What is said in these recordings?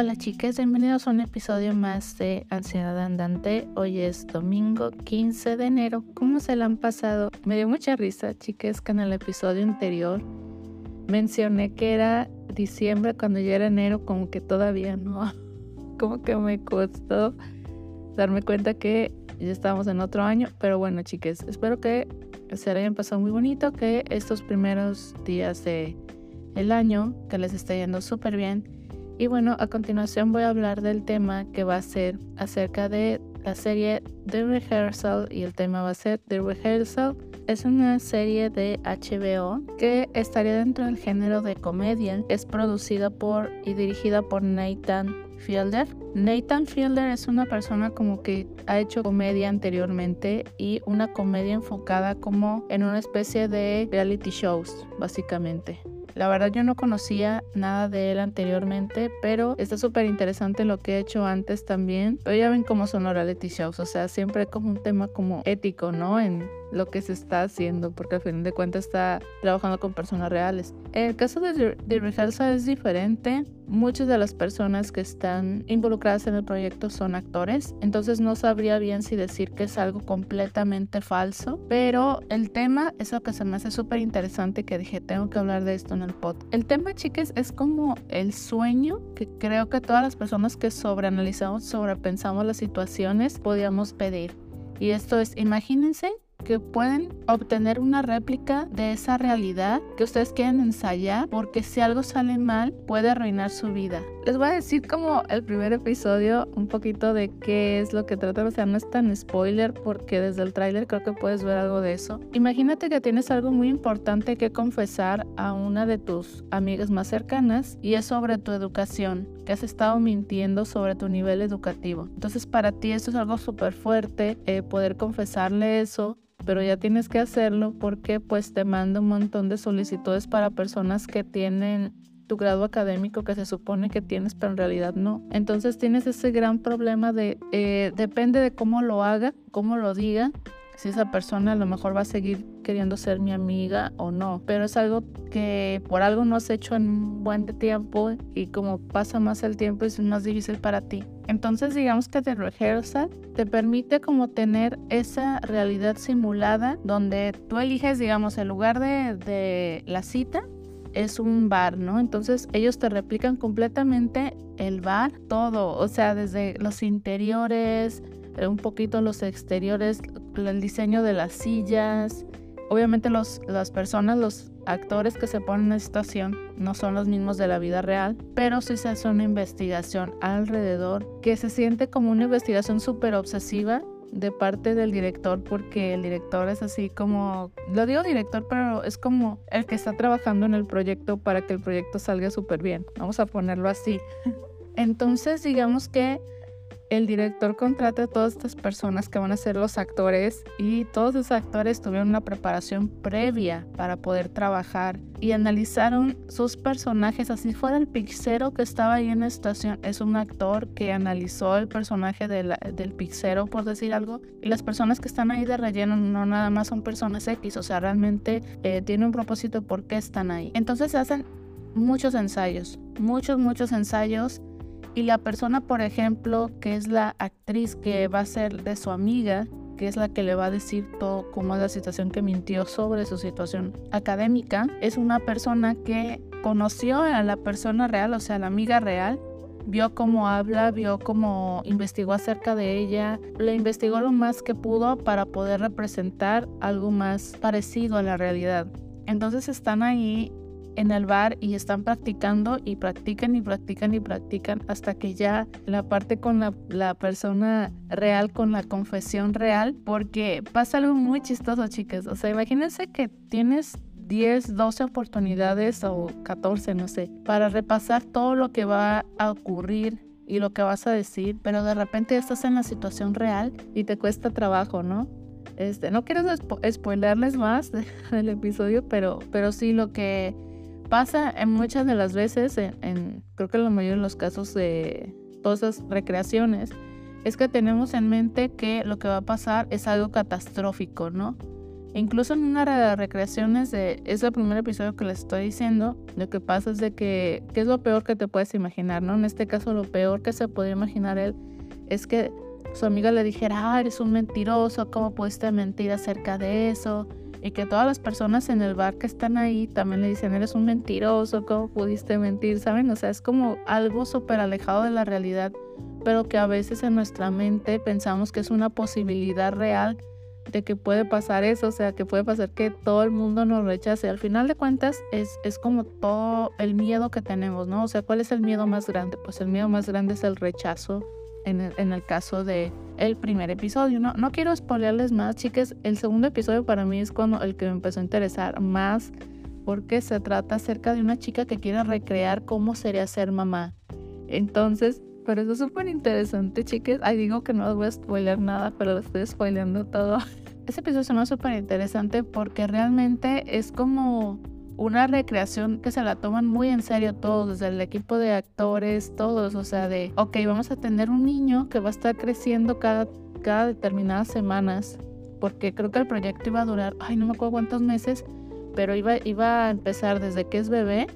Hola chicas, bienvenidos a un episodio más de Ansiedad Andante. Hoy es domingo 15 de enero. ¿Cómo se la han pasado? Me dio mucha risa, chicas, que en el episodio anterior mencioné que era diciembre cuando ya era enero, como que todavía no. Como que me costó darme cuenta que ya estamos en otro año. Pero bueno, chicas, espero que se hayan pasado muy bonito, que estos primeros días de el año, que les esté yendo súper bien y bueno, a continuación voy a hablar del tema que va a ser acerca de la serie The Rehearsal y el tema va a ser The Rehearsal. Es una serie de HBO que estaría dentro del género de comedia. Es producida por y dirigida por Nathan Fielder. Nathan Fielder es una persona como que ha hecho comedia anteriormente y una comedia enfocada como en una especie de reality shows, básicamente. La verdad yo no conocía nada de él anteriormente, pero está súper interesante lo que he hecho antes también. Pero ya ven cómo son los reality shows, o sea, siempre como un tema como ético, ¿no? En lo que se está haciendo, porque al fin de cuentas está trabajando con personas reales. El caso de The Rehearsal es diferente. Muchas de las personas que están involucradas en el proyecto son actores, entonces no sabría bien si decir que es algo completamente falso, pero el tema es lo que se me hace súper interesante que dije, tengo que hablar de esto en el podcast. El tema, chicas, es como el sueño que creo que todas las personas que sobreanalizamos, sobrepensamos las situaciones, podíamos pedir. Y esto es, imagínense que pueden obtener una réplica de esa realidad que ustedes quieren ensayar porque si algo sale mal puede arruinar su vida. Les voy a decir como el primer episodio un poquito de qué es lo que trata, o sea, no es tan spoiler porque desde el tráiler creo que puedes ver algo de eso. Imagínate que tienes algo muy importante que confesar a una de tus amigas más cercanas y es sobre tu educación, que has estado mintiendo sobre tu nivel educativo. Entonces para ti eso es algo súper fuerte, eh, poder confesarle eso pero ya tienes que hacerlo porque pues te manda un montón de solicitudes para personas que tienen tu grado académico que se supone que tienes, pero en realidad no. Entonces tienes ese gran problema de, eh, depende de cómo lo haga, cómo lo diga, si esa persona a lo mejor va a seguir queriendo ser mi amiga o no. Pero es algo que por algo no has hecho en un buen tiempo y como pasa más el tiempo es más difícil para ti. Entonces digamos que The Rehearsal te permite como tener esa realidad simulada donde tú eliges digamos el lugar de, de la cita es un bar, ¿no? Entonces ellos te replican completamente el bar, todo, o sea, desde los interiores, eh, un poquito los exteriores, el diseño de las sillas. Obviamente los, las personas, los actores que se ponen en la situación no son los mismos de la vida real, pero sí se hace una investigación alrededor que se siente como una investigación súper obsesiva de parte del director porque el director es así como, lo digo director, pero es como el que está trabajando en el proyecto para que el proyecto salga súper bien. Vamos a ponerlo así. Entonces digamos que el director contrata a todas estas personas que van a ser los actores y todos esos actores tuvieron una preparación previa para poder trabajar y analizaron sus personajes, así fuera el pixero que estaba ahí en la estación, es un actor que analizó el personaje del pixero, por decir algo, y las personas que están ahí de relleno no nada más son personas X, o sea, realmente eh, tiene un propósito por qué están ahí. Entonces se hacen muchos ensayos, muchos, muchos ensayos y la persona, por ejemplo, que es la actriz que va a ser de su amiga, que es la que le va a decir todo cómo es la situación que mintió sobre su situación académica, es una persona que conoció a la persona real, o sea, la amiga real, vio cómo habla, vio cómo investigó acerca de ella, le investigó lo más que pudo para poder representar algo más parecido a la realidad. Entonces están ahí en el bar y están practicando y practican y practican y practican hasta que ya la parte con la, persona real, con la confesión real, porque pasa algo muy chistoso, chicas. O sea, imagínense que tienes 10, 12 oportunidades o 14, no sé, para repasar todo lo que va a ocurrir y lo que vas a decir, pero de repente estás en la situación real y te cuesta trabajo, ¿no? Este, no quiero spoilerles más del episodio, pero, pero sí lo que pasa en muchas de las veces, en, creo que en la mayoría de los casos de todas esas recreaciones, es que tenemos en mente que lo que va a pasar es algo catastrófico, ¿no? Incluso en una de las recreaciones de, es el primer episodio que les estoy diciendo, lo que pasa es de que, ¿qué es lo peor que te puedes imaginar, no? En este caso lo peor que se podía imaginar él es que su amiga le dijera, ah, eres un mentiroso, ¿cómo pudiste mentir acerca de eso? Y que todas las personas en el bar que están ahí también le dicen, eres un mentiroso, ¿cómo pudiste mentir? ¿Saben? O sea, es como algo súper alejado de la realidad, pero que a veces en nuestra mente pensamos que es una posibilidad real de que puede pasar eso, o sea, que puede pasar que todo el mundo nos rechace. Al final de cuentas es, es como todo el miedo que tenemos, ¿no? O sea, ¿cuál es el miedo más grande? Pues el miedo más grande es el rechazo en el, caso de el primer episodio. No, no quiero spoilearles más, chicas. El segundo episodio para mí es cuando el que me empezó a interesar más porque se trata acerca de una chica que quiere recrear cómo sería ser mamá. Entonces, pero eso es súper interesante, chicas. Ay, digo que no les voy a spoiler nada, pero les estoy spoileando todo. Ese episodio suena súper interesante porque realmente es como una recreación que se la toman muy en serio todos, desde el equipo de actores, todos, o sea, de, ok, vamos a tener un niño que va a estar creciendo cada, determinadas semanas, porque creo que el proyecto iba a durar, ay, no me acuerdo cuántos meses, pero iba, iba a empezar desde que es bebé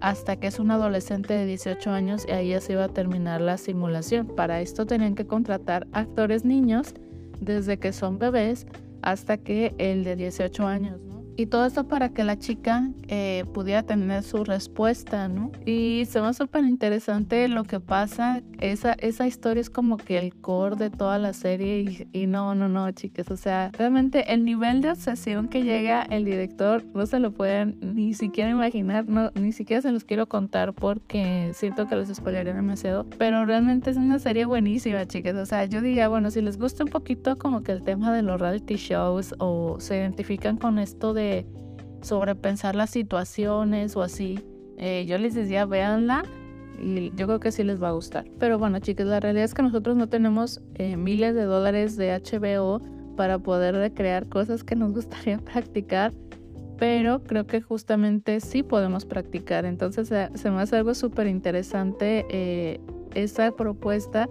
hasta que es un adolescente de 18 años y ahí ya se iba a terminar la simulación. Para esto tenían que contratar actores niños desde que son bebés hasta que el de 18 años. Y todo esto para que la chica eh, pudiera tener su respuesta, ¿no? Y se me súper interesante lo que pasa. Esa, esa historia es como que el core de toda la serie y, y, no, no, no, chicas. O sea, realmente el nivel de obsesión que llega el director no se lo pueden ni siquiera imaginar, no, ni siquiera se los quiero contar porque siento que los spoilería demasiado. Pero realmente es una serie buenísima, chicas. O sea, yo diría, bueno, si les gusta un poquito como que el tema de los reality shows o se identifican con esto de sobrepensar las situaciones o así, eh, yo les decía, véanla y yo creo que sí les va a gustar. Pero bueno, chicas, la realidad es que nosotros no tenemos eh, miles de dólares de HBO para poder recrear cosas que nos gustaría practicar, pero creo que justamente sí podemos practicar. Entonces se, me hace algo súper interesante eh, esa propuesta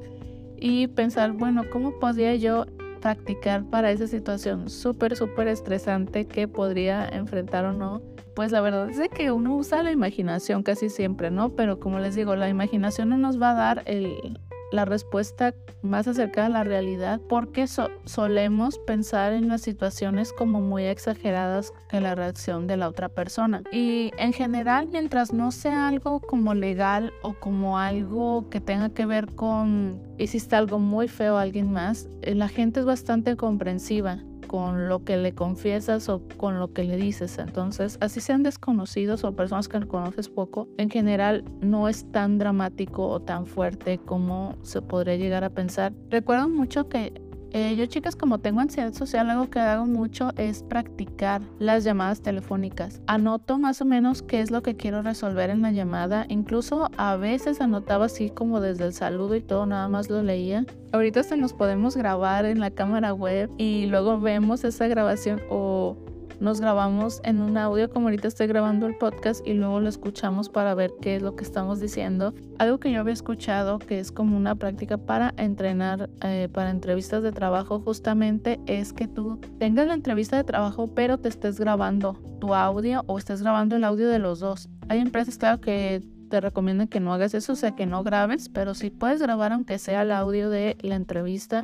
y pensar, bueno, ¿cómo podría yo practicar para esa situación súper, súper estresante que podría enfrentar o no. Pues la verdad es que uno usa la imaginación casi siempre, ¿no? Pero como les digo, la imaginación no nos va a dar el, la respuesta más acercada a la realidad porque solemos pensar en las situaciones como muy exageradas que la reacción de la otra persona. Y en general, mientras no sea algo como legal o como algo que tenga que ver con hiciste algo muy feo a alguien más, eh, la gente es bastante comprensiva con lo que le confiesas o con lo que le dices. Entonces, así sean desconocidos o personas que conoces poco, en general no es tan dramático o tan fuerte como se podría llegar a pensar. Recuerdo mucho que eh, yo chicas como tengo ansiedad social, algo que hago mucho es practicar las llamadas telefónicas. Anoto más o menos qué es lo que quiero resolver en la llamada. Incluso a veces anotaba así como desde el saludo y todo, nada más lo leía. Ahorita se nos podemos grabar en la cámara web y luego vemos esa grabación o nos grabamos en un audio como ahorita estoy grabando el podcast y luego lo escuchamos para ver qué es lo que estamos diciendo. Algo que yo había escuchado que es como una práctica para entrenar eh, para entrevistas de trabajo justamente es que tú tengas la entrevista de trabajo pero te estés grabando tu audio o estés grabando el audio de los dos. Hay empresas claro que te recomiendan que no hagas eso, o sea que no grabes, pero si puedes grabar aunque sea el audio de la entrevista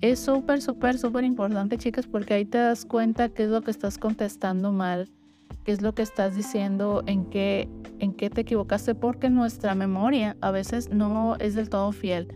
es súper, súper, súper importante, chicas, porque ahí te das cuenta qué es lo que estás contestando mal, qué es lo que estás diciendo, en qué, en qué te equivocaste, porque nuestra memoria a veces no es del todo fiel.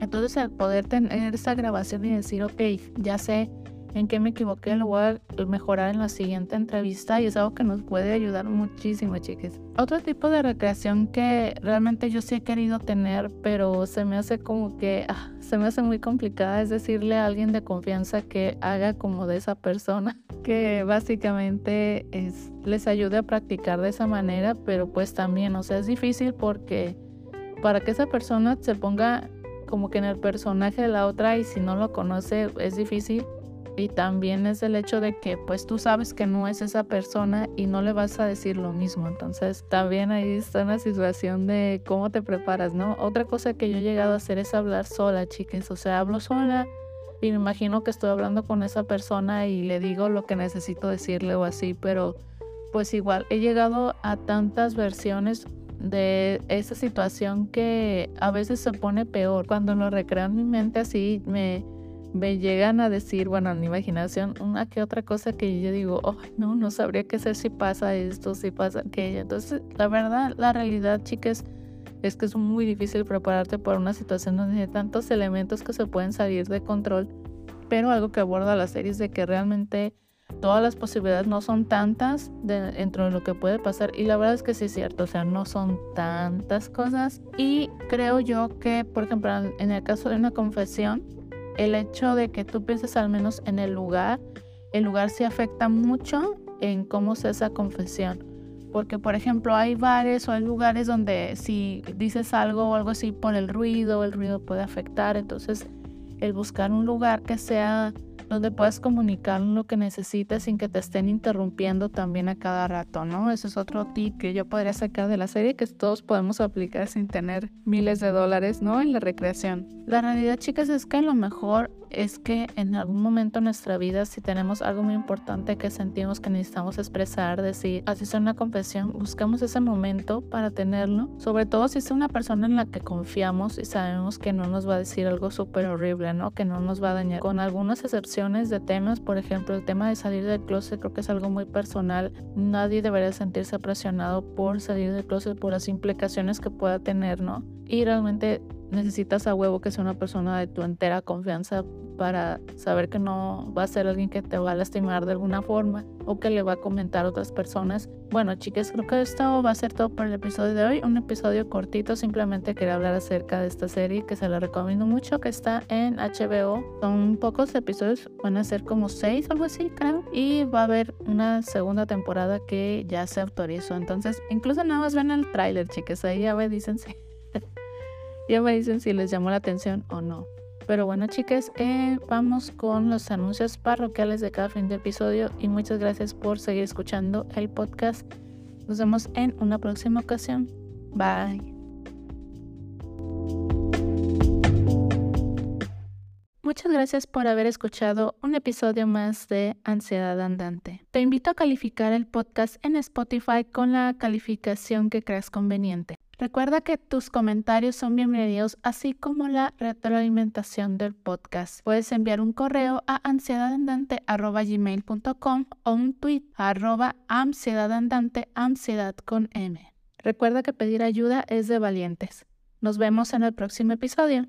Entonces, al poder tener esa grabación y decir, ok, ya sé en qué me equivoqué, lo voy a mejorar en la siguiente entrevista y es algo que nos puede ayudar muchísimo, chicas. Otro tipo de recreación que realmente yo sí he querido tener, pero se me hace como que ah, se me hace muy complicada, es decirle a alguien de confianza que haga como de esa persona, que básicamente es, les ayude a practicar de esa manera, pero pues también, o sea, es difícil porque para que esa persona se ponga como que en el personaje de la otra y si no lo conoce es difícil y también es el hecho de que pues tú sabes que no es esa persona y no le vas a decir lo mismo. Entonces también ahí está una situación de cómo te preparas, ¿no? Otra cosa que yo he llegado a hacer es hablar sola, chicas. O sea, hablo sola y me imagino que estoy hablando con esa persona y le digo lo que necesito decirle o así, pero pues igual he llegado a tantas versiones de esa situación que a veces se pone peor. Cuando lo recreo en mi mente así, me, me llegan a decir, bueno, en mi imaginación, una que otra cosa que yo digo, oh, no, no sabría qué hacer si pasa esto, si pasa aquello. Entonces, la verdad, la realidad, chicas, es que es muy difícil prepararte para una situación donde hay tantos elementos que se pueden salir de control. Pero algo que aborda la serie es de que realmente todas las posibilidades no son tantas dentro de lo que puede pasar y la verdad es que sí es cierto, o sea, no son tantas cosas y creo yo que, por ejemplo, en el caso de una confesión, el hecho de que tú pienses al menos en el lugar, el lugar sí afecta mucho en cómo sea esa confesión. Porque, por ejemplo, hay bares o hay lugares donde si dices algo o algo así por el ruido, el ruido puede afectar. Entonces, el buscar un lugar que sea donde puedas comunicar lo que necesites sin que te estén interrumpiendo también a cada rato, ¿no? Ese es otro tip que yo podría sacar de la serie que todos podemos aplicar sin tener miles de dólares, ¿no? En la recreación. La realidad, chicas, es que lo mejor es que en algún momento en nuestra vida, si tenemos algo muy importante que sentimos que necesitamos expresar, decir, sea una confesión, buscamos ese momento para tenerlo, sobre todo si es una persona en la que confiamos y sabemos que no nos va a decir algo súper horrible, ¿no? Que no nos va a dañar. Con algunas excepciones de temas, por ejemplo, el tema de salir del closet creo que es algo muy personal. Nadie debería sentirse presionado por salir del closet por las implicaciones que pueda tener, ¿no? Y realmente necesitas a huevo que sea una persona de tu entera confianza para saber que no va a ser alguien que te va a lastimar de alguna forma o que le va a comentar a otras personas. Bueno, chicas, creo que esto va a ser todo por el episodio de hoy. Un episodio cortito, simplemente quería hablar acerca de esta serie que se la recomiendo mucho, que está en HBO. Son pocos episodios, van a ser como seis algo así, creo. Y va a haber una segunda temporada que ya se autorizó. Entonces, incluso nada más ven el tráiler, chicas. Ahí ya me dicen si ya me dicen si les llamó la atención o no. Pero bueno, chicas, eh, vamos con los anuncios parroquiales de cada fin de episodio y muchas gracias por seguir escuchando el podcast. Nos vemos en una próxima ocasión. Bye. Muchas gracias por haber escuchado un episodio más de Ansiedad Andante. Te invito a calificar el podcast en Spotify con la calificación que creas conveniente. Recuerda que tus comentarios son bienvenidos, así como la retroalimentación del podcast. Puedes enviar un correo a ansiedadandante.gmail.com o un tweet a arroba ansiedadandante. Recuerda que pedir ayuda es de valientes. Nos vemos en el próximo episodio.